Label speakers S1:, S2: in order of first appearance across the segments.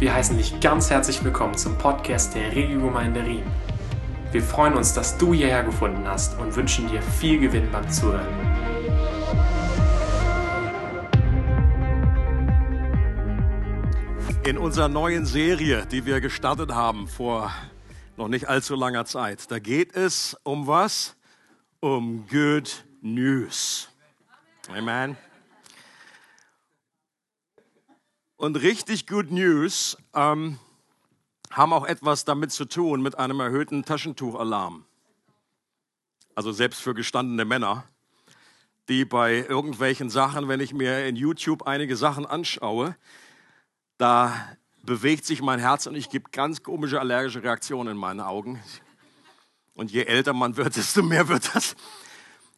S1: Wir heißen dich ganz herzlich willkommen zum Podcast der Regiogemeinde Riem. Wir freuen uns, dass du hierher gefunden hast und wünschen dir viel Gewinn beim Zuhören.
S2: In unserer neuen Serie, die wir gestartet haben vor noch nicht allzu langer Zeit, da geht es um was? Um Good News. Amen. Und richtig Good News ähm, haben auch etwas damit zu tun, mit einem erhöhten Taschentuchalarm. Also selbst für gestandene Männer, die bei irgendwelchen Sachen, wenn ich mir in YouTube einige Sachen anschaue, da bewegt sich mein Herz und ich gebe ganz komische allergische Reaktionen in meinen Augen. Und je älter man wird, desto mehr wird das.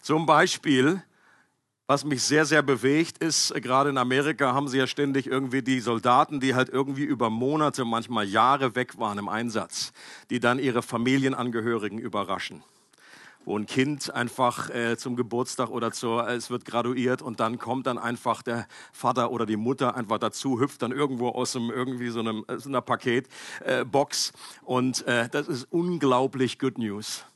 S2: Zum Beispiel was mich sehr, sehr bewegt, ist, äh, gerade in Amerika haben sie ja ständig irgendwie die Soldaten, die halt irgendwie über Monate, manchmal Jahre weg waren im Einsatz, die dann ihre Familienangehörigen überraschen. Wo ein Kind einfach äh, zum Geburtstag oder zur, äh, es wird graduiert und dann kommt dann einfach der Vater oder die Mutter einfach dazu, hüpft dann irgendwo aus einem, irgendwie so, einem, so einer Paketbox äh, und äh, das ist unglaublich Good News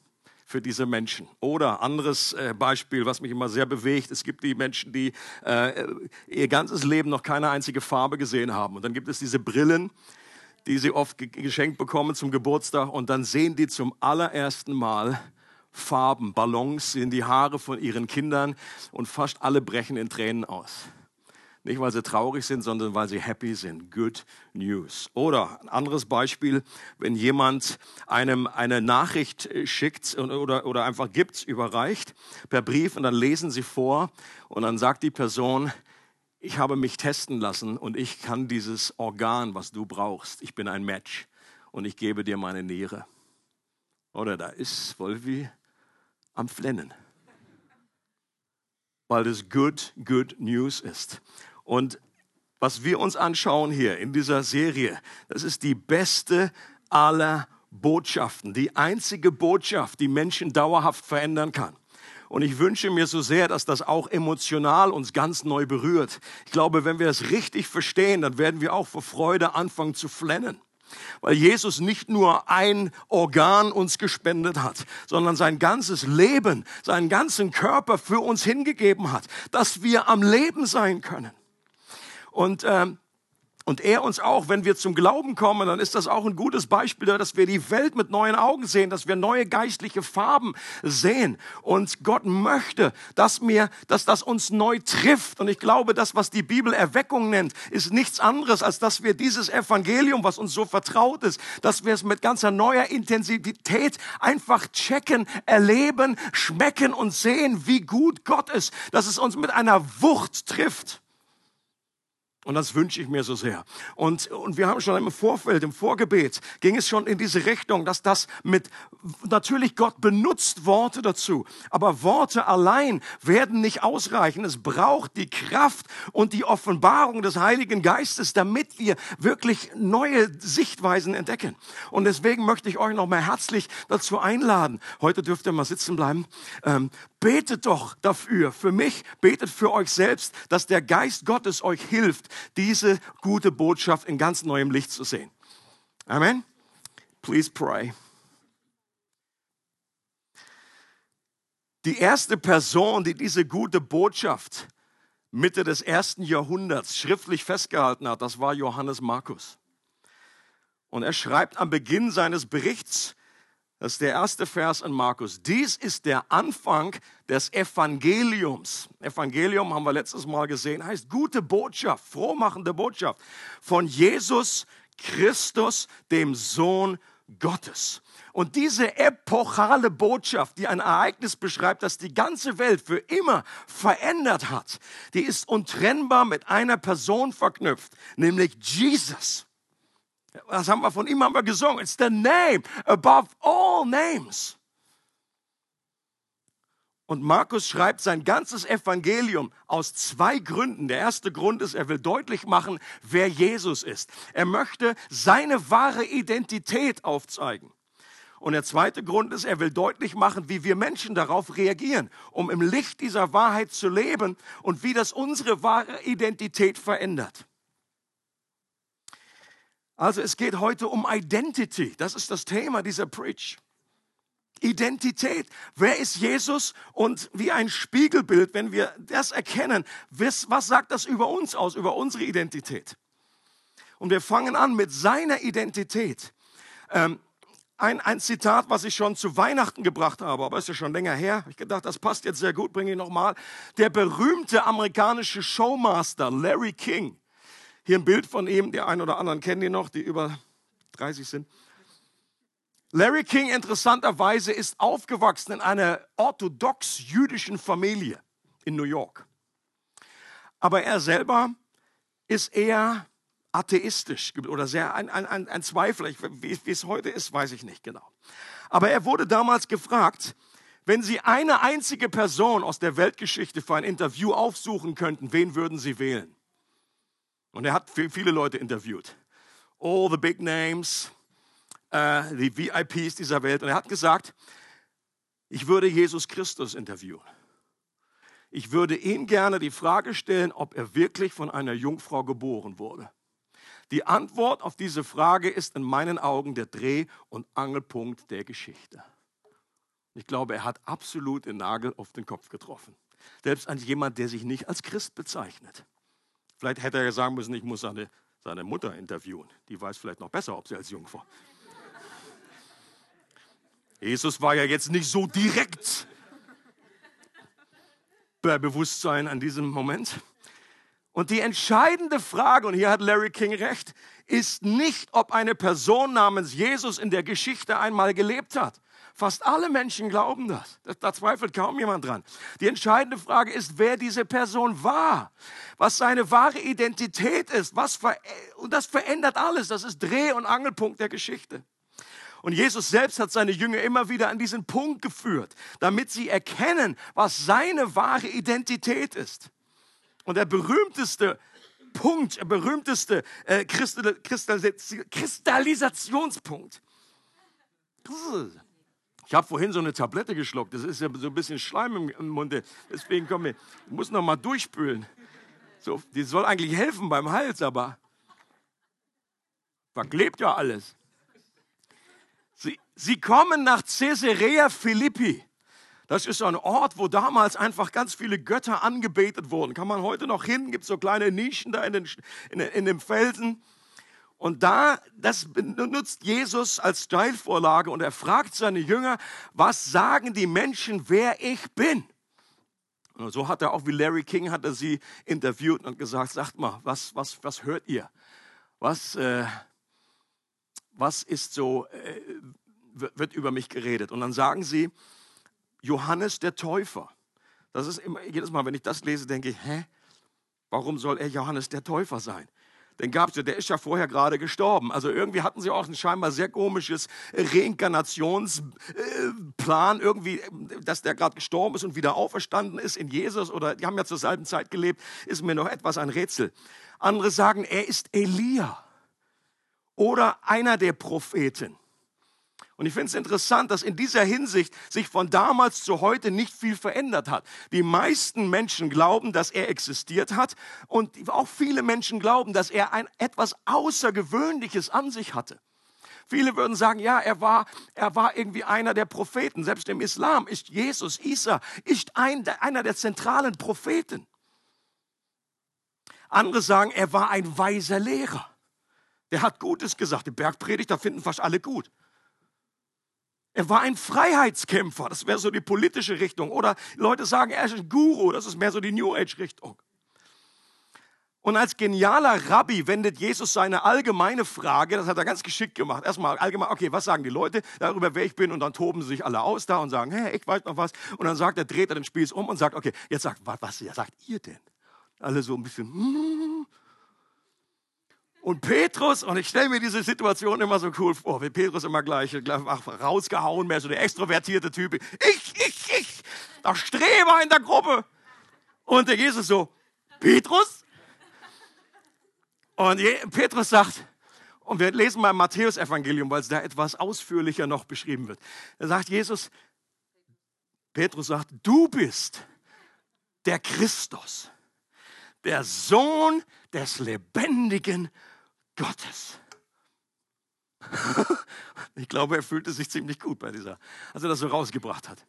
S2: für diese Menschen. Oder anderes äh, Beispiel, was mich immer sehr bewegt, es gibt die Menschen, die äh, ihr ganzes Leben noch keine einzige Farbe gesehen haben. Und dann gibt es diese Brillen, die sie oft geschenkt bekommen zum Geburtstag und dann sehen die zum allerersten Mal Farben, Ballons in die Haare von ihren Kindern und fast alle brechen in Tränen aus. Nicht, weil sie traurig sind, sondern weil sie happy sind. Good News. Oder ein anderes Beispiel, wenn jemand einem eine Nachricht schickt oder, oder einfach gibt, überreicht per Brief und dann lesen sie vor und dann sagt die Person, ich habe mich testen lassen und ich kann dieses Organ, was du brauchst, ich bin ein Match und ich gebe dir meine Niere. Oder da ist Wolfi am Flennen weil das good, good news ist. Und was wir uns anschauen hier in dieser Serie, das ist die beste aller Botschaften, die einzige Botschaft, die Menschen dauerhaft verändern kann. Und ich wünsche mir so sehr, dass das auch emotional uns ganz neu berührt. Ich glaube, wenn wir das richtig verstehen, dann werden wir auch vor Freude anfangen zu flennen. Weil Jesus nicht nur ein Organ uns gespendet hat, sondern sein ganzes Leben, seinen ganzen Körper für uns hingegeben hat, dass wir am Leben sein können. Und, ähm, und er uns auch, wenn wir zum Glauben kommen, dann ist das auch ein gutes Beispiel, dass wir die Welt mit neuen Augen sehen, dass wir neue geistliche Farben sehen. Und Gott möchte, dass mir, dass das uns neu trifft. Und ich glaube, das, was die Bibel Erweckung nennt, ist nichts anderes, als dass wir dieses Evangelium, was uns so vertraut ist, dass wir es mit ganzer neuer Intensität einfach checken, erleben, schmecken und sehen, wie gut Gott ist, dass es uns mit einer Wucht trifft. Und das wünsche ich mir so sehr. Und, und wir haben schon im Vorfeld, im Vorgebet, ging es schon in diese Richtung, dass das mit, natürlich Gott benutzt Worte dazu, aber Worte allein werden nicht ausreichen. Es braucht die Kraft und die Offenbarung des Heiligen Geistes, damit wir wirklich neue Sichtweisen entdecken. Und deswegen möchte ich euch noch mal herzlich dazu einladen. Heute dürft ihr mal sitzen bleiben. Ähm, betet doch dafür, für mich, betet für euch selbst, dass der Geist Gottes euch hilft, diese gute Botschaft in ganz neuem Licht zu sehen. Amen. Please pray. Die erste Person, die diese gute Botschaft Mitte des ersten Jahrhunderts schriftlich festgehalten hat, das war Johannes Markus. Und er schreibt am Beginn seines Berichts, das ist der erste Vers in Markus. Dies ist der Anfang des Evangeliums. Evangelium haben wir letztes Mal gesehen, heißt gute Botschaft, frohmachende Botschaft von Jesus Christus, dem Sohn Gottes. Und diese epochale Botschaft, die ein Ereignis beschreibt, das die ganze Welt für immer verändert hat, die ist untrennbar mit einer Person verknüpft, nämlich Jesus. Was haben wir von ihm haben wir gesungen? It's the name above all names. Und Markus schreibt sein ganzes Evangelium aus zwei Gründen. Der erste Grund ist, er will deutlich machen, wer Jesus ist. Er möchte seine wahre Identität aufzeigen. Und der zweite Grund ist, er will deutlich machen, wie wir Menschen darauf reagieren, um im Licht dieser Wahrheit zu leben und wie das unsere wahre Identität verändert. Also es geht heute um Identity. Das ist das Thema dieser Preach. Identität. Wer ist Jesus? Und wie ein Spiegelbild, wenn wir das erkennen, was, sagt das über uns aus, über unsere Identität? Und wir fangen an mit seiner Identität. Ähm, ein, ein Zitat, was ich schon zu Weihnachten gebracht habe, aber ist ja schon länger her. Ich gedacht, das passt jetzt sehr gut, bringe ich nochmal. Der berühmte amerikanische Showmaster Larry King. Hier ein Bild von ihm, die einen oder anderen kennen ihn noch, die über 30 sind. Larry King interessanterweise ist aufgewachsen in einer orthodox-jüdischen Familie in New York. Aber er selber ist eher atheistisch oder sehr ein, ein, ein Zweifler. Wie, wie es heute ist, weiß ich nicht genau. Aber er wurde damals gefragt, wenn Sie eine einzige Person aus der Weltgeschichte für ein Interview aufsuchen könnten, wen würden Sie wählen? Und er hat viele Leute interviewt. All the big names, uh, die VIPs dieser Welt. Und er hat gesagt, ich würde Jesus Christus interviewen. Ich würde ihm gerne die Frage stellen, ob er wirklich von einer Jungfrau geboren wurde. Die Antwort auf diese Frage ist in meinen Augen der Dreh- und Angelpunkt der Geschichte. Ich glaube, er hat absolut den Nagel auf den Kopf getroffen. Selbst als jemand, der sich nicht als Christ bezeichnet. Vielleicht hätte er sagen müssen, ich muss seine, seine Mutter interviewen. Die weiß vielleicht noch besser, ob sie als Jungfrau. Jesus war ja jetzt nicht so direkt bei Bewusstsein an diesem Moment. Und die entscheidende Frage, und hier hat Larry King recht, ist nicht, ob eine Person namens Jesus in der Geschichte einmal gelebt hat. Fast alle Menschen glauben das. Da zweifelt kaum jemand dran. Die entscheidende Frage ist, wer diese Person war, was seine wahre Identität ist. Was und das verändert alles. Das ist Dreh- und Angelpunkt der Geschichte. Und Jesus selbst hat seine Jünger immer wieder an diesen Punkt geführt, damit sie erkennen, was seine wahre Identität ist. Und der berühmteste Punkt, der berühmteste äh, Kristallisationspunkt. Ich habe vorhin so eine Tablette geschluckt. Das ist ja so ein bisschen Schleim im, Munde. Deswegen komm ich, muss noch mal durchspülen. So, die soll eigentlich helfen beim Hals, aber verklebt ja alles. Sie, sie kommen nach Caesarea Philippi. Das ist ein Ort, wo damals einfach ganz viele Götter angebetet wurden. Kann man heute noch hin, gibt so kleine Nischen da in den, in, in den Felsen. Und da, das benutzt Jesus als Steilvorlage und er fragt seine Jünger, was sagen die Menschen, wer ich bin? Und so hat er auch wie Larry King hat er sie interviewt und gesagt, sagt mal, was, was, was hört ihr? Was, äh, was ist so, äh, wird über mich geredet? Und dann sagen sie, Johannes der Täufer. Das ist immer, jedes Mal, wenn ich das lese, denke ich, hä? Warum soll er Johannes der Täufer sein? Den gab es ja, der ist ja vorher gerade gestorben. Also irgendwie hatten sie auch ein scheinbar sehr komisches Reinkarnationsplan, irgendwie, dass der gerade gestorben ist und wieder auferstanden ist in Jesus oder die haben ja zur selben Zeit gelebt, ist mir noch etwas ein Rätsel. Andere sagen, er ist Elia oder einer der Propheten. Und ich finde es interessant, dass in dieser Hinsicht sich von damals zu heute nicht viel verändert hat. Die meisten Menschen glauben, dass er existiert hat und auch viele Menschen glauben, dass er ein etwas Außergewöhnliches an sich hatte. Viele würden sagen, ja, er war, er war irgendwie einer der Propheten. Selbst im Islam ist Jesus, Isa, ist ein, einer der zentralen Propheten. Andere sagen, er war ein weiser Lehrer. Der hat Gutes gesagt. Die Bergpredigt, da finden fast alle gut. Er war ein Freiheitskämpfer, das wäre so die politische Richtung. Oder Leute sagen, er ist ein Guru, das ist mehr so die New Age-Richtung. Und als genialer Rabbi wendet Jesus seine allgemeine Frage, das hat er ganz geschickt gemacht. Erstmal allgemein, okay, was sagen die Leute darüber, wer ich bin? Und dann toben sie sich alle aus da und sagen, hey, ich weiß noch was. Und dann sagt er, dreht er den Spieß um und sagt, okay, jetzt sagt, was, was sagt ihr denn? Alle so ein bisschen, hm, und Petrus, und ich stelle mir diese Situation immer so cool vor, wie Petrus immer gleich rausgehauen, mehr so der extrovertierte Typ. Ich, ich, ich, der Streber in der Gruppe. Und der Jesus so, Petrus? Und Petrus sagt, und wir lesen mal im Matthäus-Evangelium, weil es da etwas ausführlicher noch beschrieben wird. Da sagt Jesus, Petrus sagt, du bist der Christus, der Sohn des lebendigen Gottes. ich glaube, er fühlte sich ziemlich gut bei dieser, als er das so rausgebracht hat.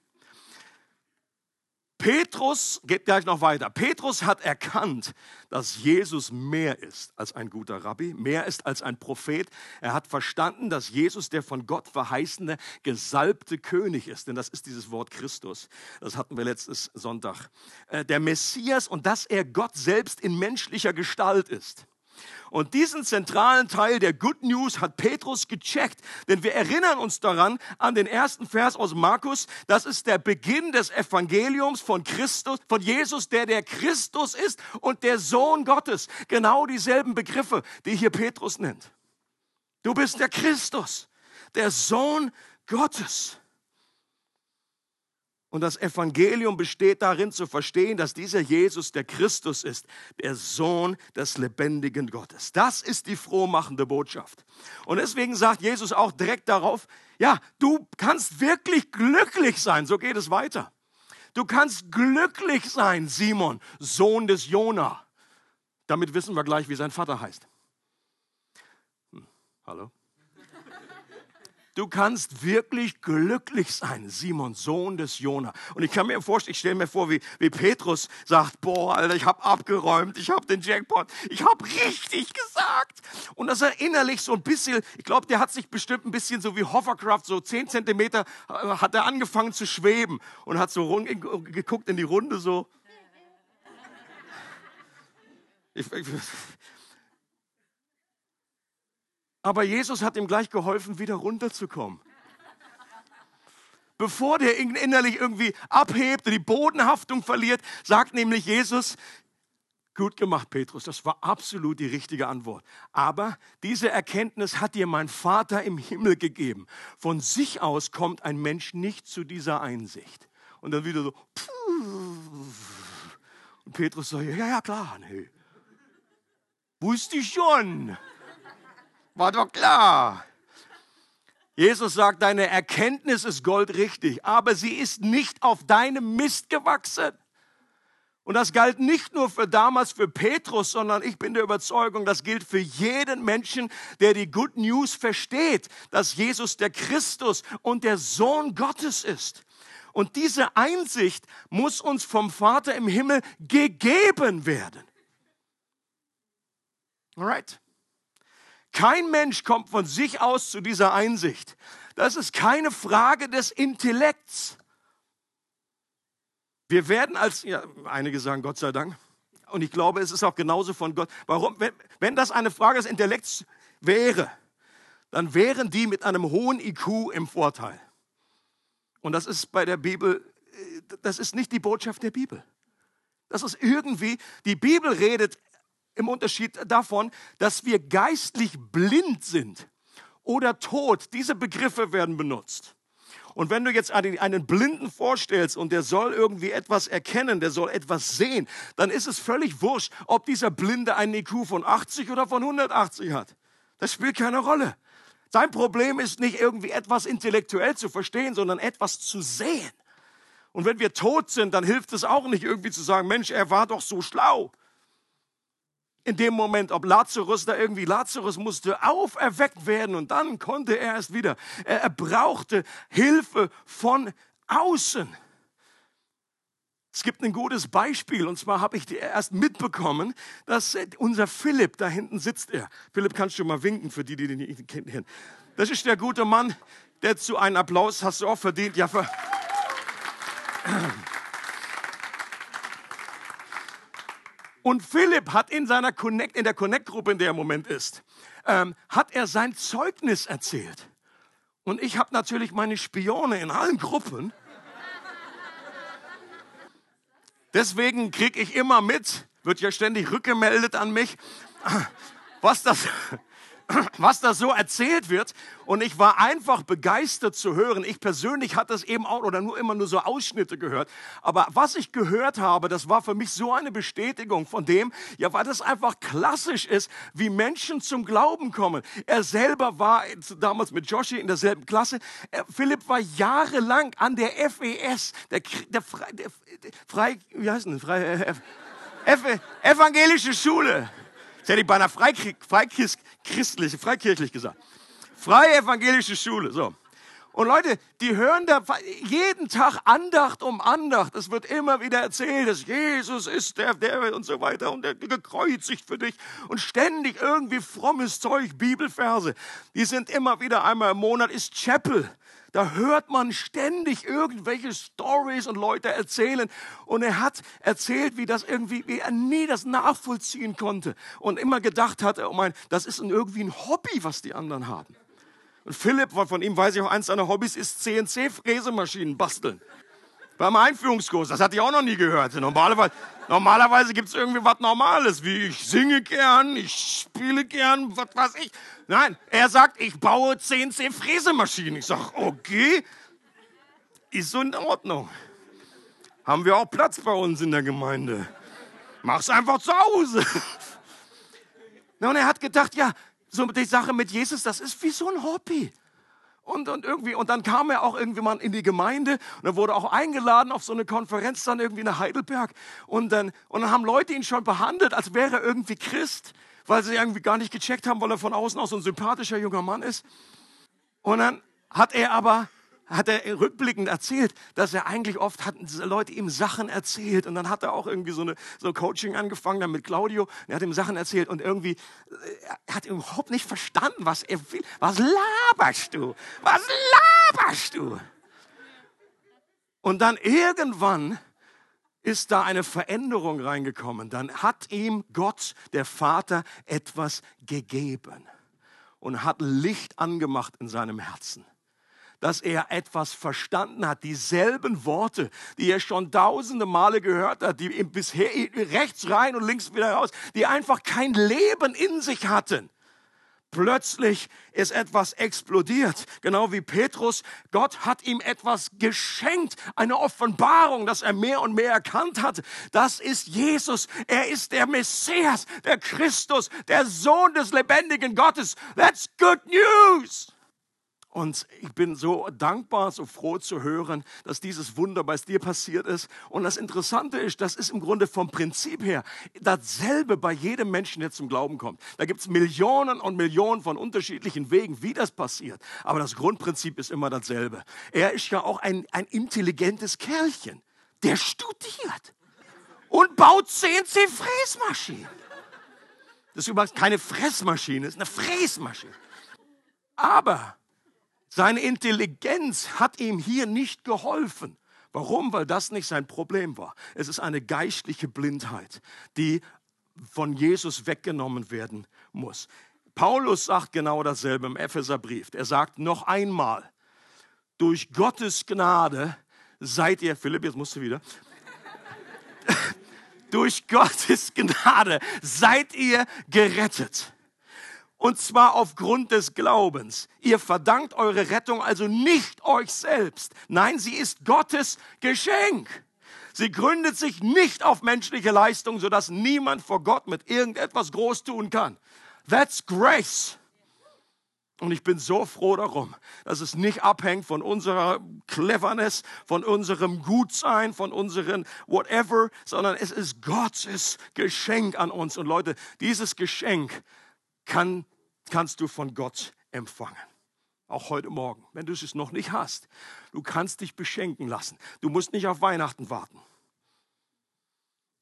S2: Petrus geht gleich noch weiter. Petrus hat erkannt, dass Jesus mehr ist als ein guter Rabbi, mehr ist als ein Prophet. Er hat verstanden, dass Jesus der von Gott verheißene, gesalbte König ist. Denn das ist dieses Wort Christus. Das hatten wir letztes Sonntag. Äh, der Messias und dass er Gott selbst in menschlicher Gestalt ist. Und diesen zentralen Teil der Good News hat Petrus gecheckt, denn wir erinnern uns daran an den ersten Vers aus Markus. Das ist der Beginn des Evangeliums von Christus, von Jesus, der der Christus ist und der Sohn Gottes. Genau dieselben Begriffe, die hier Petrus nennt. Du bist der Christus, der Sohn Gottes. Und das Evangelium besteht darin zu verstehen, dass dieser Jesus der Christus ist, der Sohn des lebendigen Gottes. Das ist die frohmachende Botschaft. Und deswegen sagt Jesus auch direkt darauf, ja, du kannst wirklich glücklich sein. So geht es weiter. Du kannst glücklich sein, Simon, Sohn des Jona. Damit wissen wir gleich, wie sein Vater heißt. Hm, hallo? Du kannst wirklich glücklich sein, Simon, Sohn des Jona. Und ich kann mir vorstellen, ich stelle mir vor, wie, wie Petrus sagt, boah, Alter, ich habe abgeräumt, ich habe den Jackpot, ich habe richtig gesagt. Und das erinnerlich so ein bisschen, ich glaube, der hat sich bestimmt ein bisschen so wie Hovercraft, so zehn Zentimeter äh, hat er angefangen zu schweben und hat so geguckt in die Runde so. Ich, ich, aber Jesus hat ihm gleich geholfen, wieder runterzukommen. Bevor der innerlich irgendwie abhebt und die Bodenhaftung verliert, sagt nämlich Jesus, gut gemacht, Petrus, das war absolut die richtige Antwort. Aber diese Erkenntnis hat dir mein Vater im Himmel gegeben. Von sich aus kommt ein Mensch nicht zu dieser Einsicht. Und dann wieder so, und Petrus sagt, ja, ja, klar, nee. Wusste ich schon. War doch klar. Jesus sagt, deine Erkenntnis ist goldrichtig, aber sie ist nicht auf deinem Mist gewachsen. Und das galt nicht nur für damals für Petrus, sondern ich bin der Überzeugung, das gilt für jeden Menschen, der die Good News versteht, dass Jesus der Christus und der Sohn Gottes ist. Und diese Einsicht muss uns vom Vater im Himmel gegeben werden. Alright? Kein Mensch kommt von sich aus zu dieser Einsicht. Das ist keine Frage des Intellekts. Wir werden als, ja, einige sagen Gott sei Dank, und ich glaube, es ist auch genauso von Gott. Warum? Wenn, wenn das eine Frage des Intellekts wäre, dann wären die mit einem hohen IQ im Vorteil. Und das ist bei der Bibel, das ist nicht die Botschaft der Bibel. Das ist irgendwie, die Bibel redet im Unterschied davon, dass wir geistlich blind sind oder tot. Diese Begriffe werden benutzt. Und wenn du jetzt einen Blinden vorstellst und der soll irgendwie etwas erkennen, der soll etwas sehen, dann ist es völlig wurscht, ob dieser Blinde einen IQ von 80 oder von 180 hat. Das spielt keine Rolle. Sein Problem ist nicht irgendwie etwas intellektuell zu verstehen, sondern etwas zu sehen. Und wenn wir tot sind, dann hilft es auch nicht irgendwie zu sagen, Mensch, er war doch so schlau in dem Moment, ob Lazarus da irgendwie, Lazarus musste auferweckt werden und dann konnte er erst wieder. Er, er brauchte Hilfe von außen. Es gibt ein gutes Beispiel und zwar habe ich erst mitbekommen, dass unser Philipp, da hinten sitzt er. Philipp, kannst du mal winken für die, die den nicht kennen. Das ist der gute Mann, der zu einem Applaus hast du auch verdient. Ja, für Und Philipp hat in seiner Connect, in der Connect-Gruppe, in der er im Moment ist, ähm, hat er sein Zeugnis erzählt. Und ich habe natürlich meine Spione in allen Gruppen. Deswegen kriege ich immer mit, wird ja ständig rückgemeldet an mich, was das, was da so erzählt wird. Und ich war einfach begeistert zu hören. Ich persönlich hatte es eben auch oder nur immer nur so Ausschnitte gehört. Aber was ich gehört habe, das war für mich so eine Bestätigung von dem, ja, weil das einfach klassisch ist, wie Menschen zum Glauben kommen. Er selber war damals mit Joshi in derselben Klasse. Philipp war jahrelang an der FES, der, der, der, der Frei, wie heißt denn, Frei, äh, F, Evangelische Schule. Das hätte ich bei einer Freikirche, freikirchlich gesagt. Freie evangelische Schule, so. Und Leute, die hören da jeden Tag Andacht um Andacht. Es wird immer wieder erzählt, dass Jesus ist der, der und so weiter und der gekreuzigt für dich. Und ständig irgendwie frommes Zeug, Bibelverse. Die sind immer wieder einmal im Monat ist Chapel. Da hört man ständig irgendwelche Stories und Leute erzählen. Und er hat erzählt, wie das irgendwie, wie er nie das nachvollziehen konnte. Und immer gedacht hat, oh mein, das ist irgendwie ein Hobby, was die anderen haben. Und Philipp, von ihm weiß ich auch, eins seiner Hobbys ist CNC-Fräsemaschinen basteln. Beim Einführungskurs, das hatte ich auch noch nie gehört. Normalerweise, normalerweise gibt es irgendwie was Normales, wie ich singe gern, ich spiele gern, was weiß ich. Nein, er sagt, ich baue CNC-Fräsemaschinen. Ich sage, okay, ist so in Ordnung. Haben wir auch Platz bei uns in der Gemeinde. Mach's einfach zu Hause. und er hat gedacht, ja, so die Sache mit Jesus, das ist wie so ein Hobby. Und, und irgendwie, und dann kam er auch irgendwie mal in die Gemeinde und er wurde auch eingeladen auf so eine Konferenz dann irgendwie nach Heidelberg. Und dann, und dann haben Leute ihn schon behandelt, als wäre er irgendwie Christ, weil sie irgendwie gar nicht gecheckt haben, weil er von außen auch so ein sympathischer junger Mann ist. Und dann hat er aber hat er rückblickend erzählt, dass er eigentlich oft hatten Leute ihm Sachen erzählt und dann hat er auch irgendwie so eine so Coaching angefangen dann mit Claudio. Er hat ihm Sachen erzählt und irgendwie äh, er hat überhaupt nicht verstanden, was er will. Was laberst du? Was laberst du? Und dann irgendwann ist da eine Veränderung reingekommen. Dann hat ihm Gott, der Vater, etwas gegeben und hat Licht angemacht in seinem Herzen dass er etwas verstanden hat. Dieselben Worte, die er schon tausende Male gehört hat, die bisher rechts rein und links wieder raus, die einfach kein Leben in sich hatten. Plötzlich ist etwas explodiert, genau wie Petrus. Gott hat ihm etwas geschenkt, eine Offenbarung, dass er mehr und mehr erkannt hat. Das ist Jesus. Er ist der Messias, der Christus, der Sohn des lebendigen Gottes. That's good news. Und ich bin so dankbar, so froh zu hören, dass dieses Wunder bei dir passiert ist. Und das Interessante ist, das ist im Grunde vom Prinzip her dasselbe bei jedem Menschen, der zum Glauben kommt. Da gibt es Millionen und Millionen von unterschiedlichen Wegen, wie das passiert. Aber das Grundprinzip ist immer dasselbe. Er ist ja auch ein, ein intelligentes Kerlchen, der studiert und baut CNC-Fräsmaschinen. Das ist übrigens keine Fressmaschine, das ist eine Fräsmaschine. Aber seine Intelligenz hat ihm hier nicht geholfen. Warum? Weil das nicht sein Problem war. Es ist eine geistliche Blindheit, die von Jesus weggenommen werden muss. Paulus sagt genau dasselbe im Epheserbrief. Er sagt noch einmal, durch Gottes Gnade seid ihr, Philipp, jetzt musst du wieder, durch Gottes Gnade seid ihr gerettet und zwar aufgrund des Glaubens. Ihr verdankt eure Rettung also nicht euch selbst. Nein, sie ist Gottes Geschenk. Sie gründet sich nicht auf menschliche Leistung, sodass niemand vor Gott mit irgendetwas groß tun kann. That's grace. Und ich bin so froh darum, dass es nicht abhängt von unserer Cleverness, von unserem Gutsein, von unseren whatever, sondern es ist Gottes Geschenk an uns. Und Leute, dieses Geschenk kann, kannst du von Gott empfangen. Auch heute Morgen, wenn du es noch nicht hast. Du kannst dich beschenken lassen. Du musst nicht auf Weihnachten warten.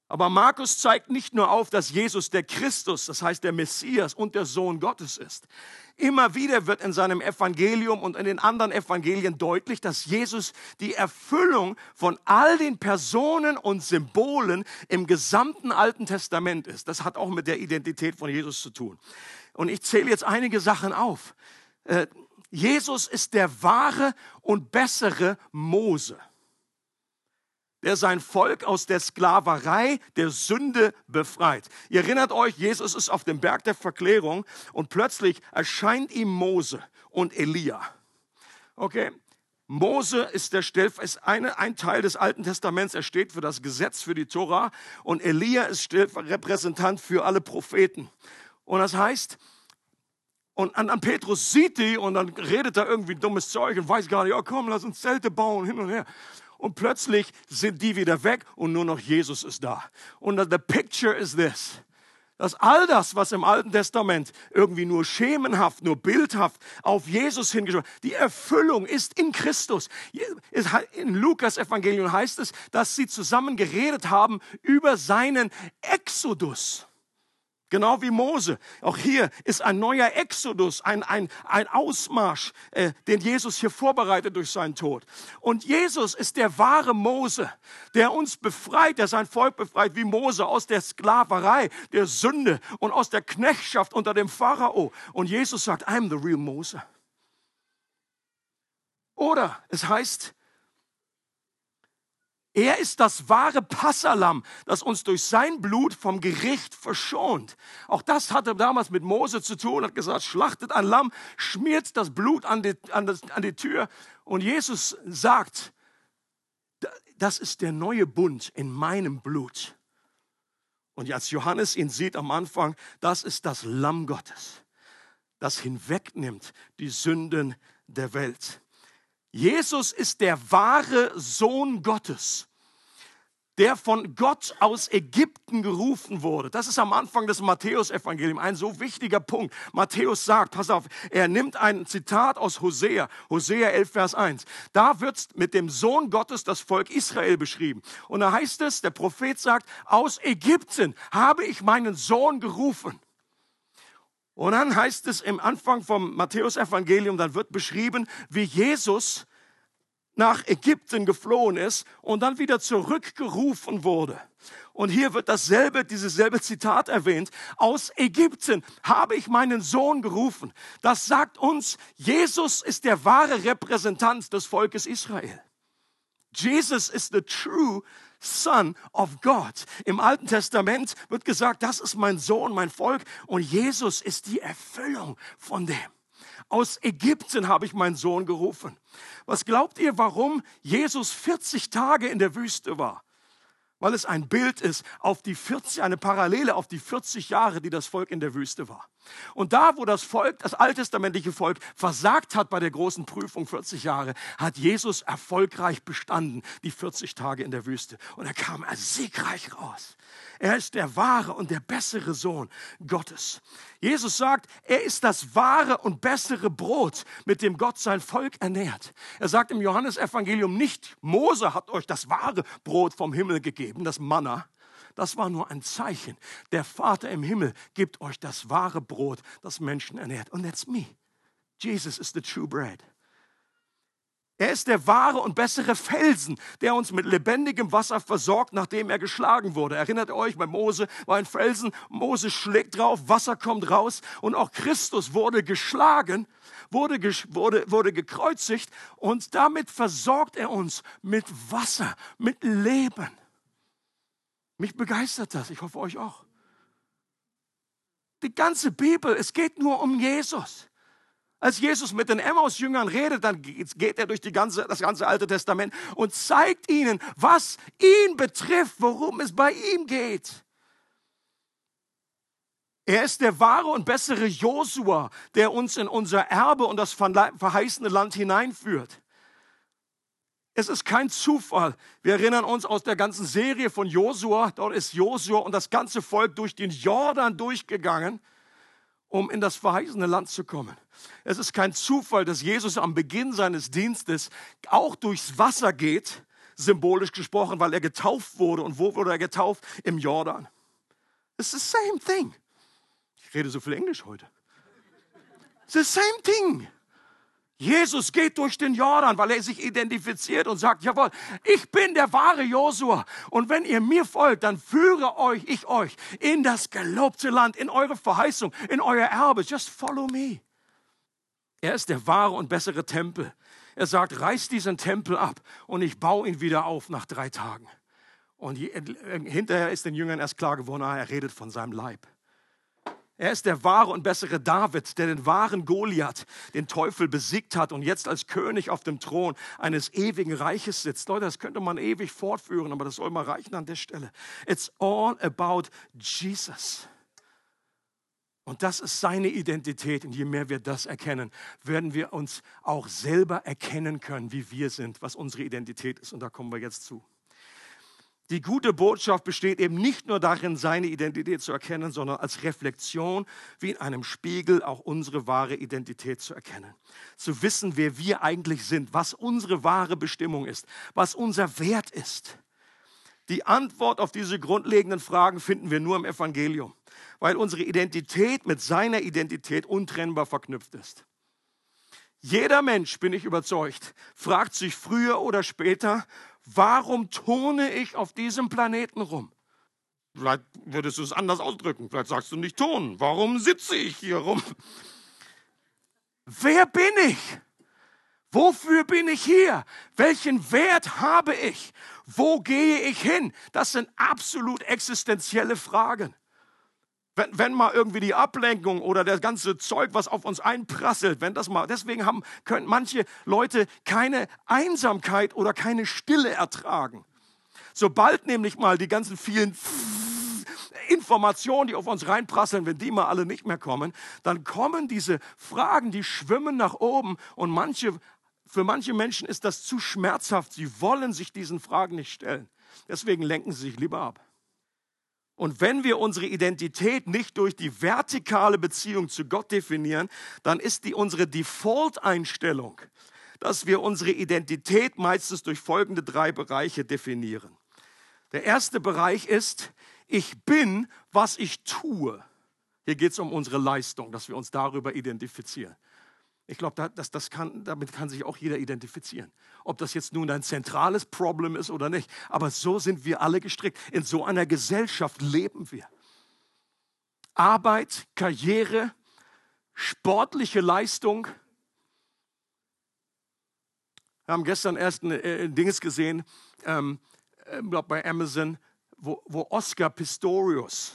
S2: Aber Markus zeigt nicht nur auf, dass Jesus der Christus, das heißt der Messias und der Sohn Gottes ist. Immer wieder wird in seinem Evangelium und in den anderen Evangelien deutlich, dass Jesus die Erfüllung von all den Personen und Symbolen im gesamten Alten Testament ist. Das hat auch mit der Identität von Jesus zu tun. Und ich zähle jetzt einige Sachen auf. Äh, Jesus ist der wahre und bessere Mose der sein Volk aus der Sklaverei, der Sünde befreit. Ihr erinnert euch, Jesus ist auf dem Berg der Verklärung und plötzlich erscheint ihm Mose und Elia. Okay? Mose ist, der Stellv ist eine, ein Teil des Alten Testaments. Er steht für das Gesetz, für die Tora. Und Elia ist Repräsentant für alle Propheten. Und das heißt, und an, an Petrus sieht die und dann redet er irgendwie dummes Zeug und weiß gar nicht, ja komm, lass uns Zelte bauen, hin und her und plötzlich sind die wieder weg und nur noch Jesus ist da. Und the picture is this. dass all das, was im Alten Testament irgendwie nur schemenhaft, nur bildhaft auf Jesus hingeschaut, die Erfüllung ist in Christus. In Lukas Evangelium heißt es, dass sie zusammen geredet haben über seinen Exodus. Genau wie Mose. Auch hier ist ein neuer Exodus, ein, ein, ein Ausmarsch, äh, den Jesus hier vorbereitet durch seinen Tod. Und Jesus ist der wahre Mose, der uns befreit, der sein Volk befreit, wie Mose aus der Sklaverei, der Sünde und aus der Knechtschaft unter dem Pharao. Und Jesus sagt, I'm the real Mose. Oder es heißt, er ist das wahre Passalam, das uns durch sein Blut vom Gericht verschont. Auch das hatte damals mit Mose zu tun, hat gesagt, schlachtet ein Lamm, schmiert das Blut an die, an, das, an die Tür. Und Jesus sagt, das ist der neue Bund in meinem Blut. Und als Johannes ihn sieht am Anfang, das ist das Lamm Gottes, das hinwegnimmt die Sünden der Welt. Jesus ist der wahre Sohn Gottes, der von Gott aus Ägypten gerufen wurde. Das ist am Anfang des Matthäus-Evangeliums ein so wichtiger Punkt. Matthäus sagt, pass auf, er nimmt ein Zitat aus Hosea, Hosea 11, Vers 1. Da wird mit dem Sohn Gottes das Volk Israel beschrieben. Und da heißt es, der Prophet sagt, aus Ägypten habe ich meinen Sohn gerufen. Und dann heißt es im Anfang vom Matthäus-Evangelium, dann wird beschrieben, wie Jesus nach Ägypten geflohen ist und dann wieder zurückgerufen wurde. Und hier wird dasselbe, dieses selbe Zitat erwähnt. Aus Ägypten habe ich meinen Sohn gerufen. Das sagt uns, Jesus ist der wahre Repräsentant des Volkes Israel. Jesus ist the true Son of God. Im Alten Testament wird gesagt, das ist mein Sohn, mein Volk und Jesus ist die Erfüllung von dem. Aus Ägypten habe ich meinen Sohn gerufen. Was glaubt ihr, warum Jesus 40 Tage in der Wüste war? Weil es ein Bild ist auf die 40, eine Parallele auf die 40 Jahre, die das Volk in der Wüste war. Und da, wo das Volk, das alttestamentliche Volk, versagt hat bei der großen Prüfung 40 Jahre, hat Jesus erfolgreich bestanden, die 40 Tage in der Wüste. Und er kam siegreich raus. Er ist der wahre und der bessere Sohn Gottes. Jesus sagt, er ist das wahre und bessere Brot, mit dem Gott sein Volk ernährt. Er sagt im Johannesevangelium nicht, Mose hat euch das wahre Brot vom Himmel gegeben, das Manna, das war nur ein Zeichen. Der Vater im Himmel gibt euch das wahre Brot, das Menschen ernährt. Und that's me. Jesus is the true bread. Er ist der wahre und bessere Felsen, der uns mit lebendigem Wasser versorgt, nachdem er geschlagen wurde. Erinnert euch, bei Mose war ein Felsen, Mose schlägt drauf, Wasser kommt raus und auch Christus wurde geschlagen, wurde, wurde, wurde gekreuzigt und damit versorgt er uns mit Wasser, mit Leben. Mich begeistert das. Ich hoffe euch auch. Die ganze Bibel, es geht nur um Jesus. Als Jesus mit den Emmaus-Jüngern redet, dann geht er durch ganze, das ganze Alte Testament und zeigt ihnen, was ihn betrifft, worum es bei ihm geht. Er ist der wahre und bessere Josua, der uns in unser Erbe und das verheißene Land hineinführt. Es ist kein Zufall. Wir erinnern uns aus der ganzen Serie von Josua. Dort ist Josua und das ganze Volk durch den Jordan durchgegangen, um in das verheißene Land zu kommen. Es ist kein Zufall, dass Jesus am Beginn seines Dienstes auch durchs Wasser geht, symbolisch gesprochen, weil er getauft wurde. Und wo wurde er getauft? Im Jordan. It's the same thing. Ich rede so viel Englisch heute. It's the same thing. Jesus geht durch den Jordan, weil er sich identifiziert und sagt, jawohl, ich bin der wahre Josua. Und wenn ihr mir folgt, dann führe euch, ich euch in das gelobte Land, in eure Verheißung, in euer Erbe. Just follow me. Er ist der wahre und bessere Tempel. Er sagt, reiß diesen Tempel ab und ich baue ihn wieder auf nach drei Tagen. Und hinterher ist den Jüngern erst klar geworden, ah, er redet von seinem Leib. Er ist der wahre und bessere David, der den wahren Goliath, den Teufel besiegt hat und jetzt als König auf dem Thron eines ewigen Reiches sitzt. Leute, das könnte man ewig fortführen, aber das soll mal reichen an der Stelle. It's all about Jesus. Und das ist seine Identität. Und je mehr wir das erkennen, werden wir uns auch selber erkennen können, wie wir sind, was unsere Identität ist. Und da kommen wir jetzt zu. Die gute Botschaft besteht eben nicht nur darin, seine Identität zu erkennen, sondern als Reflexion, wie in einem Spiegel, auch unsere wahre Identität zu erkennen. Zu wissen, wer wir eigentlich sind, was unsere wahre Bestimmung ist, was unser Wert ist. Die Antwort auf diese grundlegenden Fragen finden wir nur im Evangelium, weil unsere Identität mit seiner Identität untrennbar verknüpft ist. Jeder Mensch, bin ich überzeugt, fragt sich früher oder später, warum turne ich auf diesem Planeten rum? Vielleicht würdest du es anders ausdrücken. Vielleicht sagst du nicht turnen. Warum sitze ich hier rum? Wer bin ich? Wofür bin ich hier? Welchen Wert habe ich? Wo gehe ich hin? Das sind absolut existenzielle Fragen. Wenn, wenn mal irgendwie die Ablenkung oder das ganze Zeug, was auf uns einprasselt, wenn das mal, deswegen haben, können manche Leute keine Einsamkeit oder keine Stille ertragen. Sobald nämlich mal die ganzen vielen Informationen, die auf uns reinprasseln, wenn die mal alle nicht mehr kommen, dann kommen diese Fragen, die schwimmen nach oben und manche, für manche Menschen ist das zu schmerzhaft. Sie wollen sich diesen Fragen nicht stellen. Deswegen lenken sie sich lieber ab. Und wenn wir unsere Identität nicht durch die vertikale Beziehung zu Gott definieren, dann ist die unsere Default-Einstellung, dass wir unsere Identität meistens durch folgende drei Bereiche definieren. Der erste Bereich ist, ich bin, was ich tue. Hier geht es um unsere Leistung, dass wir uns darüber identifizieren. Ich glaube, das, das kann, damit kann sich auch jeder identifizieren. Ob das jetzt nun ein zentrales Problem ist oder nicht. Aber so sind wir alle gestrickt. In so einer Gesellschaft leben wir. Arbeit, Karriere, sportliche Leistung. Wir haben gestern erst ein, äh, ein Dinges gesehen, ähm, äh, bei Amazon, wo, wo Oscar Pistorius,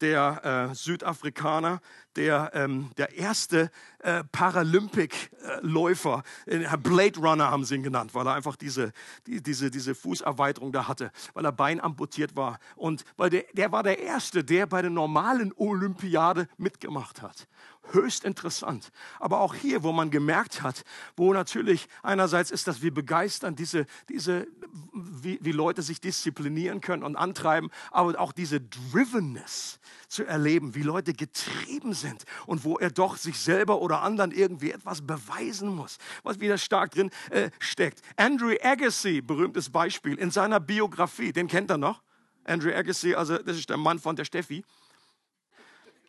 S2: der äh, Südafrikaner, der, ähm, der erste äh, Paralympic-Läufer, äh, Blade Runner haben sie ihn genannt, weil er einfach diese, die, diese, diese Fußerweiterung da hatte, weil er Bein amputiert war. Und weil der, der war der Erste, der bei der normalen Olympiade mitgemacht hat. Höchst interessant. Aber auch hier, wo man gemerkt hat, wo natürlich einerseits ist, dass wir begeistern, diese, diese, wie, wie Leute sich disziplinieren können und antreiben, aber auch diese Drivenness zu erleben, wie Leute getrieben sind sind und wo er doch sich selber oder anderen irgendwie etwas beweisen muss, was wieder stark drin äh, steckt. Andrew Agassi, berühmtes Beispiel, in seiner Biografie, den kennt er noch? Andrew Agassi, also das ist der Mann von der Steffi.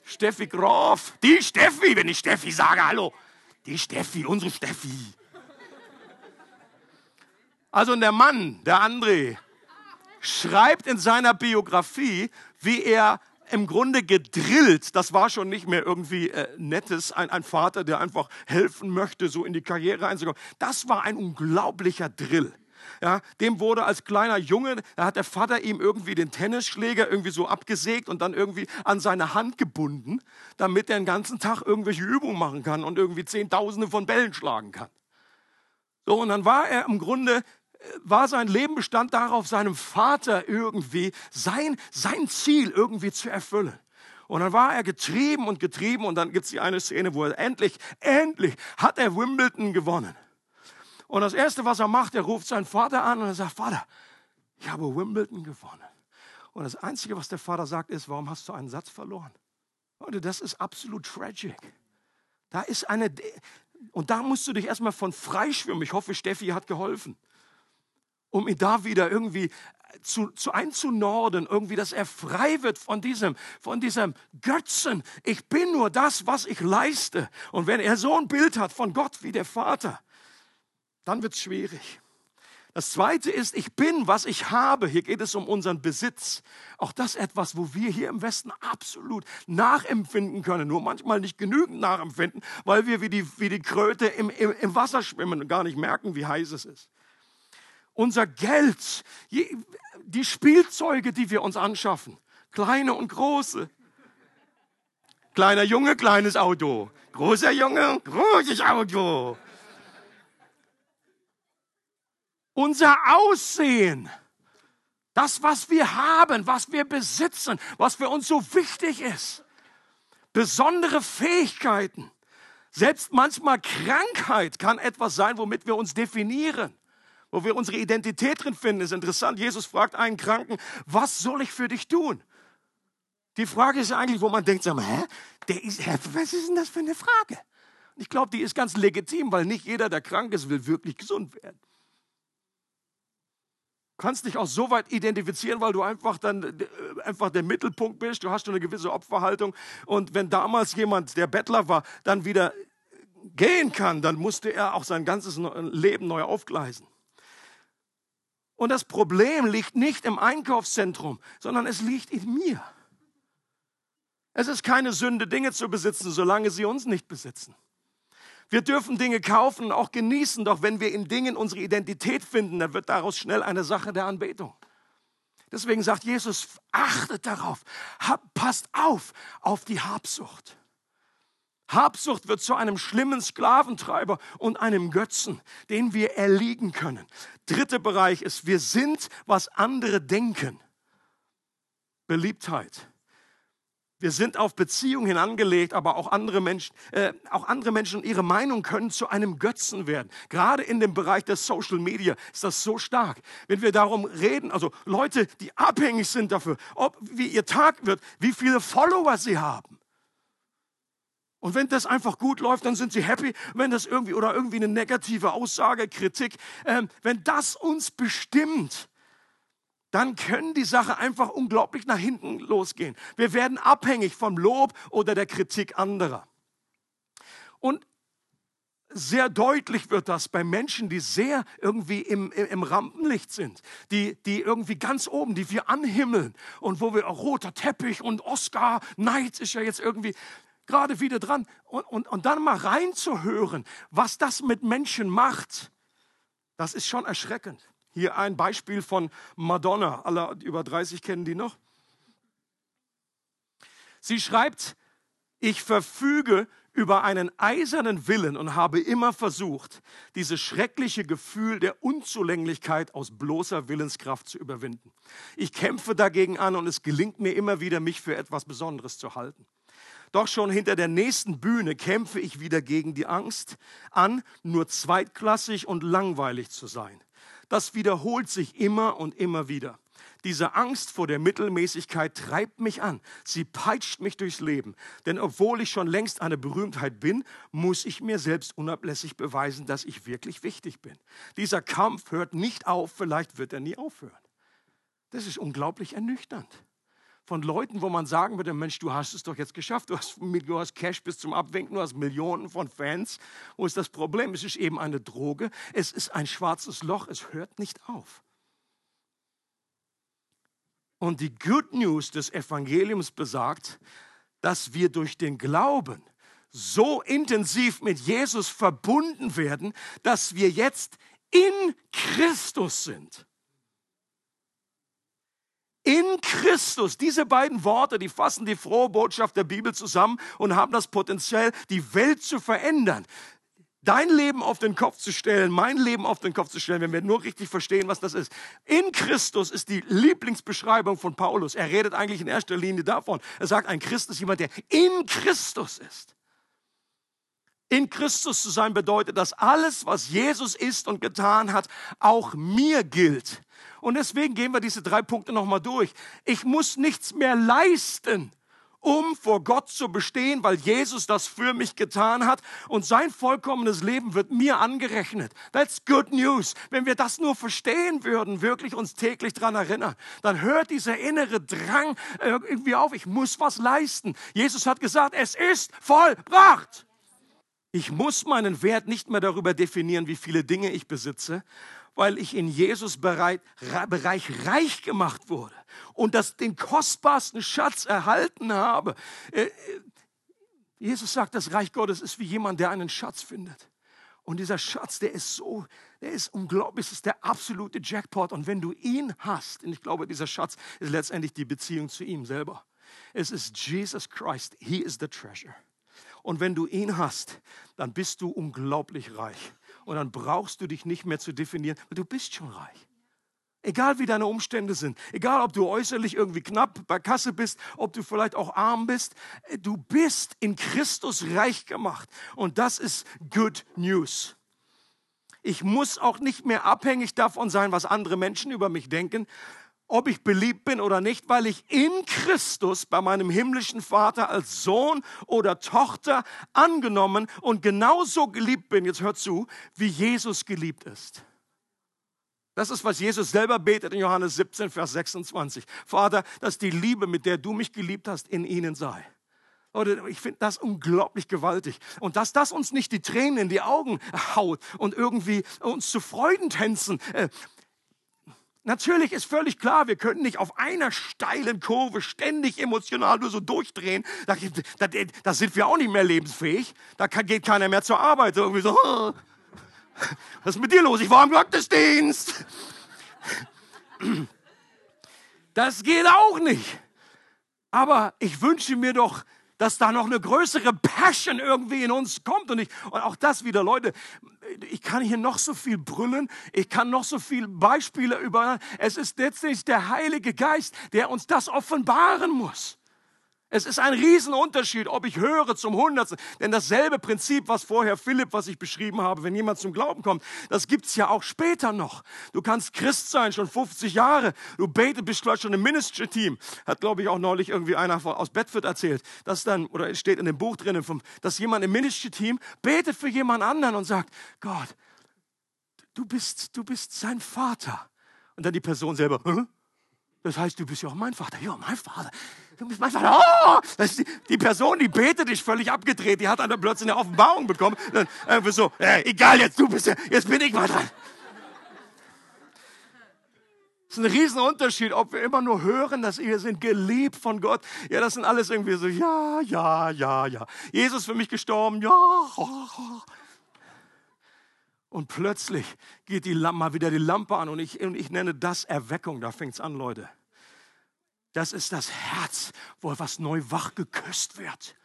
S2: Steffi Graf, die Steffi, wenn ich Steffi sage, hallo, die Steffi, unsere Steffi. Also der Mann, der André, schreibt in seiner Biografie, wie er im Grunde gedrillt. Das war schon nicht mehr irgendwie äh, nettes, ein, ein Vater, der einfach helfen möchte, so in die Karriere einzukommen. Das war ein unglaublicher Drill. Ja, dem wurde als kleiner Junge, da hat der Vater ihm irgendwie den Tennisschläger irgendwie so abgesägt und dann irgendwie an seine Hand gebunden, damit er den ganzen Tag irgendwelche Übungen machen kann und irgendwie Zehntausende von Bällen schlagen kann. So, und dann war er im Grunde war sein Leben bestand darauf, seinem Vater irgendwie sein, sein Ziel irgendwie zu erfüllen. Und dann war er getrieben und getrieben und dann gibt es die eine Szene, wo er endlich, endlich hat er Wimbledon gewonnen. Und das Erste, was er macht, er ruft seinen Vater an und er sagt, Vater, ich habe Wimbledon gewonnen. Und das Einzige, was der Vater sagt, ist, warum hast du einen Satz verloren? Leute, das ist absolut tragic. Da ist eine, und da musst du dich erstmal von freischwimmen. Ich hoffe, Steffi hat geholfen um ihn da wieder irgendwie äh, zu, zu einzunorden, irgendwie, dass er frei wird von diesem, von diesem Götzen. Ich bin nur das, was ich leiste. Und wenn er so ein Bild hat von Gott wie der Vater, dann wird es schwierig. Das zweite ist, ich bin, was ich habe. Hier geht es um unseren Besitz. Auch das etwas, wo wir hier im Westen absolut nachempfinden können. Nur manchmal nicht genügend nachempfinden, weil wir wie die, wie die Kröte im, im, im Wasser schwimmen und gar nicht merken, wie heiß es ist unser Geld, die Spielzeuge, die wir uns anschaffen, kleine und große. Kleiner Junge, kleines Auto. Großer Junge, großes Auto. Unser Aussehen, das, was wir haben, was wir besitzen, was für uns so wichtig ist. Besondere Fähigkeiten. Selbst manchmal Krankheit kann etwas sein, womit wir uns definieren wo wir unsere Identität drin finden. ist interessant. Jesus fragt einen Kranken, was soll ich für dich tun? Die Frage ist eigentlich, wo man denkt, sag mal, hä? Der ist, hä? Was ist denn das für eine Frage? Ich glaube, die ist ganz legitim, weil nicht jeder, der krank ist, will wirklich gesund werden. Du kannst dich auch so weit identifizieren, weil du einfach dann äh, einfach der Mittelpunkt bist. Du hast eine gewisse Opferhaltung. Und wenn damals jemand, der Bettler war, dann wieder gehen kann, dann musste er auch sein ganzes Leben neu aufgleisen. Und das Problem liegt nicht im Einkaufszentrum, sondern es liegt in mir. Es ist keine Sünde, Dinge zu besitzen, solange sie uns nicht besitzen. Wir dürfen Dinge kaufen und auch genießen, doch wenn wir in Dingen unsere Identität finden, dann wird daraus schnell eine Sache der Anbetung. Deswegen sagt Jesus, achtet darauf, passt auf auf die Habsucht. Habsucht wird zu einem schlimmen Sklaventreiber und einem Götzen, den wir erliegen können. Dritter Bereich ist, wir sind, was andere denken. Beliebtheit. Wir sind auf Beziehungen angelegt, aber auch andere Menschen, äh, auch andere Menschen und ihre Meinung können zu einem Götzen werden. Gerade in dem Bereich der Social Media ist das so stark. Wenn wir darum reden, also Leute, die abhängig sind dafür, ob wie ihr Tag wird, wie viele Follower sie haben. Und wenn das einfach gut läuft, dann sind sie happy. Wenn das irgendwie oder irgendwie eine negative Aussage, Kritik, äh, wenn das uns bestimmt, dann können die Sache einfach unglaublich nach hinten losgehen. Wir werden abhängig vom Lob oder der Kritik anderer. Und sehr deutlich wird das bei Menschen, die sehr irgendwie im, im Rampenlicht sind, die, die irgendwie ganz oben, die wir anhimmeln und wo wir auch roter Teppich und Oscar, Neid ist ja jetzt irgendwie gerade wieder dran. Und, und, und dann mal reinzuhören, was das mit Menschen macht, das ist schon erschreckend. Hier ein Beispiel von Madonna. Alle über 30 kennen die noch. Sie schreibt, ich verfüge über einen eisernen Willen und habe immer versucht, dieses schreckliche Gefühl der Unzulänglichkeit aus bloßer Willenskraft zu überwinden. Ich kämpfe dagegen an und es gelingt mir immer wieder, mich für etwas Besonderes zu halten. Doch schon hinter der nächsten Bühne kämpfe ich wieder gegen die Angst an, nur zweitklassig und langweilig zu sein das wiederholt sich immer und immer wieder. Diese Angst vor der Mittelmäßigkeit treibt mich an. Sie peitscht mich durchs Leben. Denn obwohl ich schon längst eine Berühmtheit bin, muss ich mir selbst unablässig beweisen, dass ich wirklich wichtig bin. Dieser Kampf hört nicht auf, vielleicht wird er nie aufhören. Das ist unglaublich ernüchternd von Leuten, wo man sagen würde, Mensch, du hast es doch jetzt geschafft, du hast, du hast Cash bis zum Abwinken, du hast Millionen von Fans. Wo ist das Problem? Es ist eben eine Droge, es ist ein schwarzes Loch, es hört nicht auf. Und die Good News des Evangeliums besagt, dass wir durch den Glauben so intensiv mit Jesus verbunden werden, dass wir jetzt in Christus sind in Christus. Diese beiden Worte, die fassen die frohe Botschaft der Bibel zusammen und haben das Potenzial, die Welt zu verändern. Dein Leben auf den Kopf zu stellen, mein Leben auf den Kopf zu stellen, wenn wir nur richtig verstehen, was das ist. In Christus ist die Lieblingsbeschreibung von Paulus. Er redet eigentlich in erster Linie davon. Er sagt, ein Christ ist jemand, der in Christus ist. In Christus zu sein bedeutet, dass alles, was Jesus ist und getan hat, auch mir gilt. Und deswegen gehen wir diese drei Punkte nochmal durch. Ich muss nichts mehr leisten, um vor Gott zu bestehen, weil Jesus das für mich getan hat und sein vollkommenes Leben wird mir angerechnet. That's good news. Wenn wir das nur verstehen würden, wirklich uns täglich dran erinnern, dann hört dieser innere Drang äh, irgendwie auf. Ich muss was leisten. Jesus hat gesagt, es ist vollbracht. Ich muss meinen Wert nicht mehr darüber definieren, wie viele Dinge ich besitze, weil ich in Jesus Bereich reich gemacht wurde und das, den kostbarsten Schatz erhalten habe. Äh, äh, Jesus sagt, das Reich Gottes ist wie jemand, der einen Schatz findet. Und dieser Schatz, der ist so, der ist unglaublich, das ist der absolute Jackpot. Und wenn du ihn hast, und ich glaube, dieser Schatz ist letztendlich die Beziehung zu ihm selber. Es ist Jesus Christ. He is the treasure. Und wenn du ihn hast, dann bist du unglaublich reich. Und dann brauchst du dich nicht mehr zu definieren, weil du bist schon reich. Egal wie deine Umstände sind, egal ob du äußerlich irgendwie knapp bei Kasse bist, ob du vielleicht auch arm bist, du bist in Christus reich gemacht. Und das ist Good News. Ich muss auch nicht mehr abhängig davon sein, was andere Menschen über mich denken, ob ich beliebt bin oder nicht, weil ich in Christus bei meinem himmlischen Vater als Sohn oder Tochter angenommen und genauso geliebt bin, jetzt hört zu, wie Jesus geliebt ist. Das ist, was Jesus selber betet in Johannes 17, Vers 26. Vater, dass die Liebe, mit der du mich geliebt hast, in ihnen sei. Oder ich finde das unglaublich gewaltig. Und dass das uns nicht die Tränen in die Augen haut und irgendwie uns zu Freudentänzen. Äh, natürlich ist völlig klar, wir können nicht auf einer steilen Kurve ständig emotional nur so durchdrehen. Da, da, da sind wir auch nicht mehr lebensfähig. Da kann, geht keiner mehr zur Arbeit. Irgendwie so, was ist mit dir los? Ich war im Gottesdienst. Das geht auch nicht. Aber ich wünsche mir doch, dass da noch eine größere Passion irgendwie in uns kommt. Und, ich, und auch das wieder, Leute, ich kann hier noch so viel brüllen, ich kann noch so viele Beispiele über. Es ist letztlich der Heilige Geist, der uns das offenbaren muss. Es ist ein Riesenunterschied, ob ich höre zum Hundertsten. Denn dasselbe Prinzip, was vorher Philipp, was ich beschrieben habe, wenn jemand zum Glauben kommt, das gibt's ja auch später noch. Du kannst Christ sein, schon 50 Jahre. Du betest, bist vielleicht schon im Ministry-Team. Hat, glaube ich, auch neulich irgendwie einer aus Bedford erzählt. Das dann, oder es steht in dem Buch drinnen, dass jemand im Ministry-Team betet für jemand anderen und sagt, Gott, du bist, du bist sein Vater. Und dann die Person selber, Hä? das heißt, du bist ja auch mein Vater. Ja, mein Vater Vater. Oh! Die, Person, die betet, ist völlig abgedreht. Die hat dann plötzlich eine Offenbarung bekommen. Dann irgendwie so, äh, egal, jetzt du bist jetzt bin ich mal dran. Das ist ein Riesenunterschied, ob wir immer nur hören, dass wir sind geliebt von Gott. Ja, das sind alles irgendwie so, ja, ja, ja, ja. Jesus für mich gestorben, ja. Und plötzlich geht die Lampe, mal wieder die Lampe an und ich, und ich nenne das Erweckung. Da fängt es an, Leute. Das ist das Herz, wo etwas neu wach geküsst wird.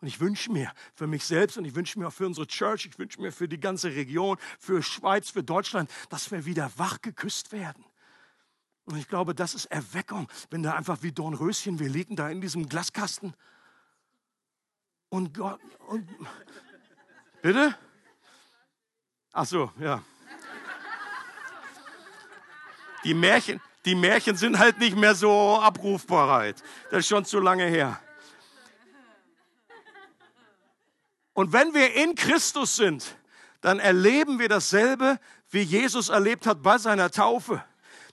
S2: Und ich wünsche mir für mich selbst und ich wünsche mir auch für unsere Church, ich wünsche mir für die ganze Region, für Schweiz, für Deutschland, dass wir wieder wach geküsst werden. Und ich glaube, das ist Erweckung, wenn da einfach wie Dornröschen, wir liegen da in diesem Glaskasten. Und Gott, und, bitte? Ach so, ja. Die Märchen, die Märchen sind halt nicht mehr so abrufbereit. Das ist schon zu lange her. Und wenn wir in Christus sind, dann erleben wir dasselbe, wie Jesus erlebt hat bei seiner Taufe.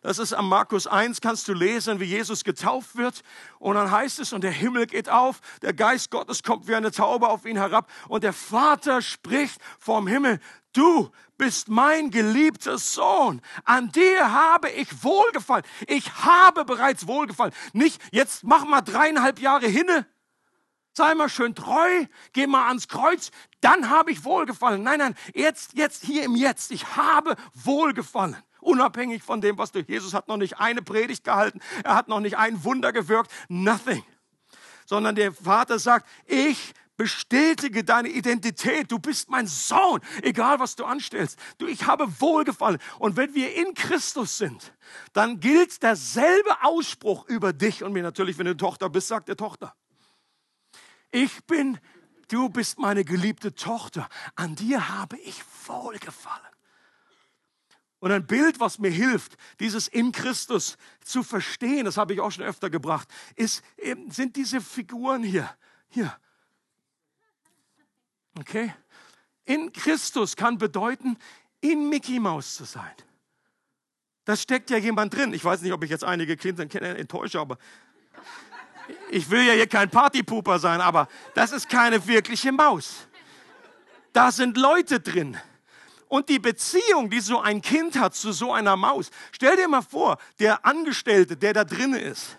S2: Das ist am Markus 1, kannst du lesen, wie Jesus getauft wird. Und dann heißt es, und der Himmel geht auf, der Geist Gottes kommt wie eine Taube auf ihn herab und der Vater spricht vom Himmel, du bist mein geliebter Sohn. An dir habe ich wohlgefallen. Ich habe bereits wohlgefallen. Nicht, jetzt mach mal dreieinhalb Jahre hinne. Sei mal schön treu, geh mal ans Kreuz, dann habe ich wohlgefallen. Nein, nein, jetzt, jetzt, hier im Jetzt. Ich habe wohlgefallen unabhängig von dem, was du, Jesus hat noch nicht eine Predigt gehalten, er hat noch nicht ein Wunder gewirkt, nothing. Sondern der Vater sagt, ich bestätige deine Identität. Du bist mein Sohn, egal was du anstellst. Du, ich habe Wohlgefallen. Und wenn wir in Christus sind, dann gilt derselbe Ausspruch über dich und mir. Natürlich, wenn du Tochter bist, sagt der Tochter. Ich bin, du bist meine geliebte Tochter. An dir habe ich Wohlgefallen. Und ein Bild, was mir hilft, dieses in Christus zu verstehen, das habe ich auch schon öfter gebracht, ist, sind diese Figuren hier. Hier. Okay? In Christus kann bedeuten, in Mickey Mouse zu sein. Da steckt ja jemand drin. Ich weiß nicht, ob ich jetzt einige Kinder enttäusche, aber ich will ja hier kein Partypooper sein, aber das ist keine wirkliche Maus. Da sind Leute drin. Und die Beziehung, die so ein Kind hat zu so einer Maus, stell dir mal vor, der Angestellte, der da drin ist,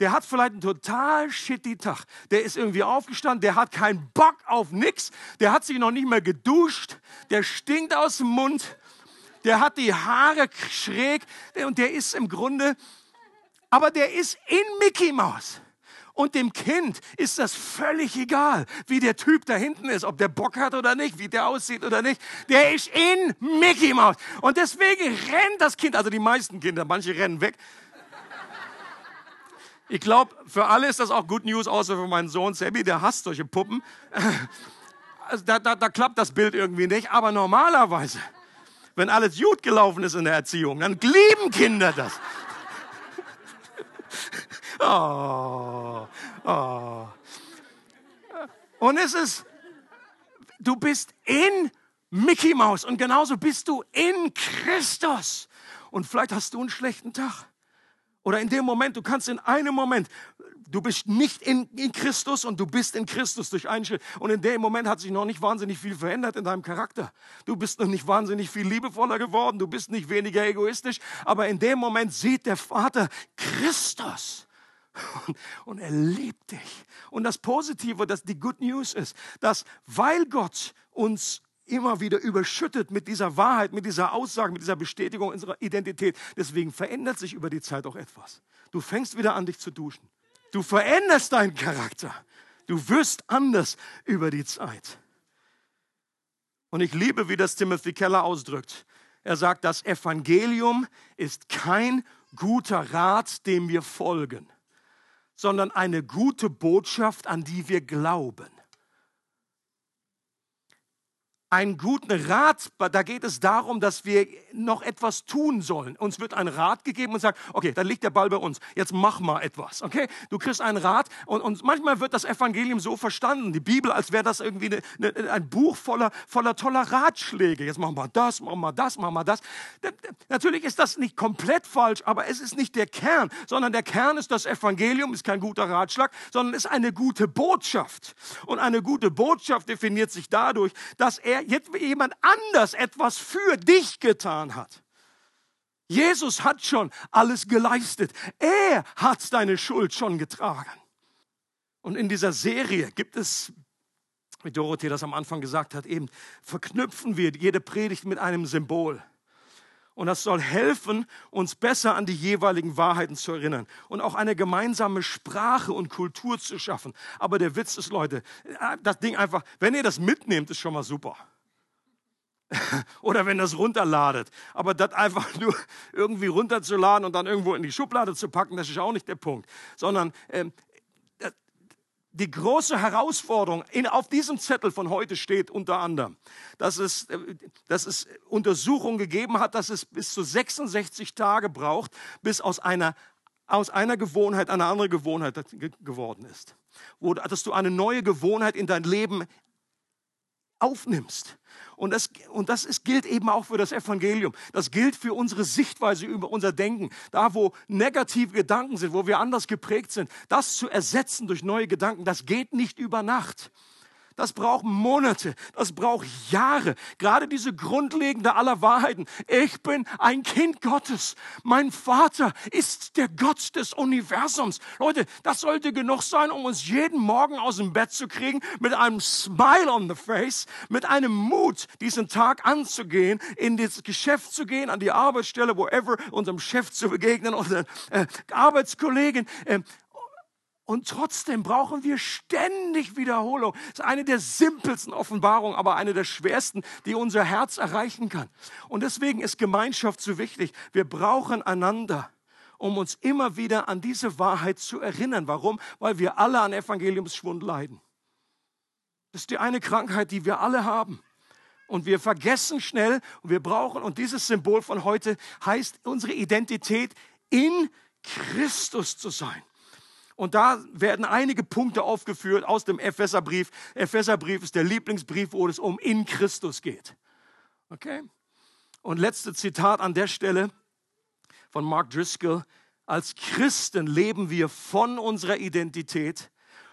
S2: der hat vielleicht einen total shitty Tag. Der ist irgendwie aufgestanden, der hat keinen Bock auf nix, der hat sich noch nicht mehr geduscht, der stinkt aus dem Mund, der hat die Haare schräg und der ist im Grunde, aber der ist in Mickey Mouse. Und dem Kind ist das völlig egal, wie der Typ da hinten ist, ob der Bock hat oder nicht, wie der aussieht oder nicht. Der ist in Mickey Mouse. Und deswegen rennt das Kind, also die meisten Kinder, manche rennen weg. Ich glaube, für alle ist das auch Good News, außer für meinen Sohn Sammy, der hasst solche Puppen. Also da, da, da klappt das Bild irgendwie nicht. Aber normalerweise wenn alles gut gelaufen ist in der Erziehung, dann lieben Kinder das. Oh, oh. Und es ist, du bist in Mickey Mouse und genauso bist du in Christus. Und vielleicht hast du einen schlechten Tag. Oder in dem Moment, du kannst in einem Moment, du bist nicht in, in Christus und du bist in Christus durch einen Schritt. Und in dem Moment hat sich noch nicht wahnsinnig viel verändert in deinem Charakter. Du bist noch nicht wahnsinnig viel liebevoller geworden, du bist nicht weniger egoistisch, aber in dem Moment sieht der Vater Christus. Und, und er liebt dich. Und das Positive, das die Good News ist, dass weil Gott uns immer wieder überschüttet mit dieser Wahrheit, mit dieser Aussage, mit dieser Bestätigung unserer Identität. Deswegen verändert sich über die Zeit auch etwas. Du fängst wieder an, dich zu duschen. Du veränderst deinen Charakter. Du wirst anders über die Zeit. Und ich liebe, wie das Timothy Keller ausdrückt. Er sagt, das Evangelium ist kein guter Rat, dem wir folgen, sondern eine gute Botschaft, an die wir glauben einen guten Rat, da geht es darum, dass wir noch etwas tun sollen. Uns wird ein Rat gegeben und sagt, okay, dann liegt der Ball bei uns, jetzt mach mal etwas, okay? Du kriegst einen Rat und, und manchmal wird das Evangelium so verstanden, die Bibel, als wäre das irgendwie eine, eine, ein Buch voller, voller toller Ratschläge. Jetzt machen wir das, machen wir das, machen wir das. Natürlich ist das nicht komplett falsch, aber es ist nicht der Kern, sondern der Kern ist das Evangelium, ist kein guter Ratschlag, sondern ist eine gute Botschaft. Und eine gute Botschaft definiert sich dadurch, dass er jemand anders etwas für dich getan hat. Jesus hat schon alles geleistet. Er hat deine Schuld schon getragen. Und in dieser Serie gibt es, wie Dorothee das am Anfang gesagt hat, eben verknüpfen wir jede Predigt mit einem Symbol. Und das soll helfen, uns besser an die jeweiligen Wahrheiten zu erinnern und auch eine gemeinsame Sprache und Kultur zu schaffen. Aber der Witz ist, Leute, das Ding einfach, wenn ihr das mitnehmt, ist schon mal super. Oder wenn das runterladet. Aber das einfach nur irgendwie runterzuladen und dann irgendwo in die Schublade zu packen, das ist auch nicht der Punkt. Sondern ähm, äh, die große Herausforderung in, auf diesem Zettel von heute steht unter anderem, dass es, äh, dass es Untersuchungen gegeben hat, dass es bis zu 66 Tage braucht, bis aus einer, aus einer Gewohnheit eine andere Gewohnheit geworden ist. Wo, dass du eine neue Gewohnheit in dein Leben aufnimmst. Und das, und das ist, gilt eben auch für das Evangelium. Das gilt für unsere Sichtweise über unser Denken. Da, wo negative Gedanken sind, wo wir anders geprägt sind, das zu ersetzen durch neue Gedanken, das geht nicht über Nacht. Das braucht Monate, das braucht Jahre. Gerade diese grundlegende aller Wahrheiten. Ich bin ein Kind Gottes. Mein Vater ist der Gott des Universums. Leute, das sollte genug sein, um uns jeden Morgen aus dem Bett zu kriegen, mit einem Smile on the face, mit einem Mut, diesen Tag anzugehen, in das Geschäft zu gehen, an die Arbeitsstelle, wherever, unserem Chef zu begegnen, unseren äh, Arbeitskollegen. Äh, und trotzdem brauchen wir ständig Wiederholung. Das ist eine der simpelsten Offenbarungen, aber eine der schwersten, die unser Herz erreichen kann. Und deswegen ist Gemeinschaft so wichtig. Wir brauchen einander, um uns immer wieder an diese Wahrheit zu erinnern. Warum? Weil wir alle an Evangeliumsschwund leiden. Das ist die eine Krankheit, die wir alle haben. Und wir vergessen schnell und wir brauchen, und dieses Symbol von heute heißt, unsere Identität in Christus zu sein. Und da werden einige Punkte aufgeführt aus dem Epheserbrief. Epheserbrief ist der Lieblingsbrief, wo es um in Christus geht. Okay? Und letzte Zitat an der Stelle von Mark Driscoll. Als Christen leben wir von unserer Identität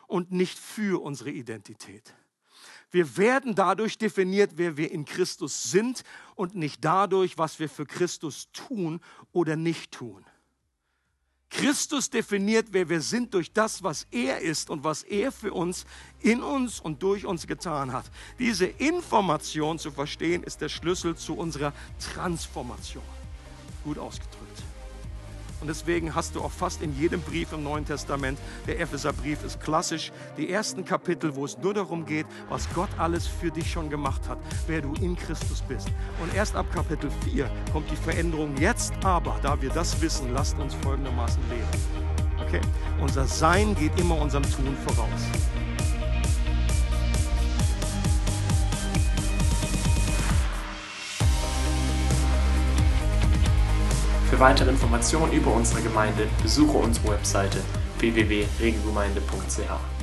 S2: und nicht für unsere Identität. Wir werden dadurch definiert, wer wir in Christus sind und nicht dadurch, was wir für Christus tun oder nicht tun. Christus definiert, wer wir sind durch das, was er ist und was er für uns in uns und durch uns getan hat. Diese Information zu verstehen, ist der Schlüssel zu unserer Transformation. Gut ausgedrückt. Und deswegen hast du auch fast in jedem Brief im Neuen Testament, der Epheserbrief ist klassisch, die ersten Kapitel, wo es nur darum geht, was Gott alles für dich schon gemacht hat, wer du in Christus bist. Und erst ab Kapitel 4 kommt die Veränderung. Jetzt aber, da wir das wissen, lasst uns folgendermaßen leben. Okay? Unser Sein geht immer unserem Tun voraus.
S1: Weitere Informationen über unsere Gemeinde besuche unsere Webseite www.regelgemeinde.ch.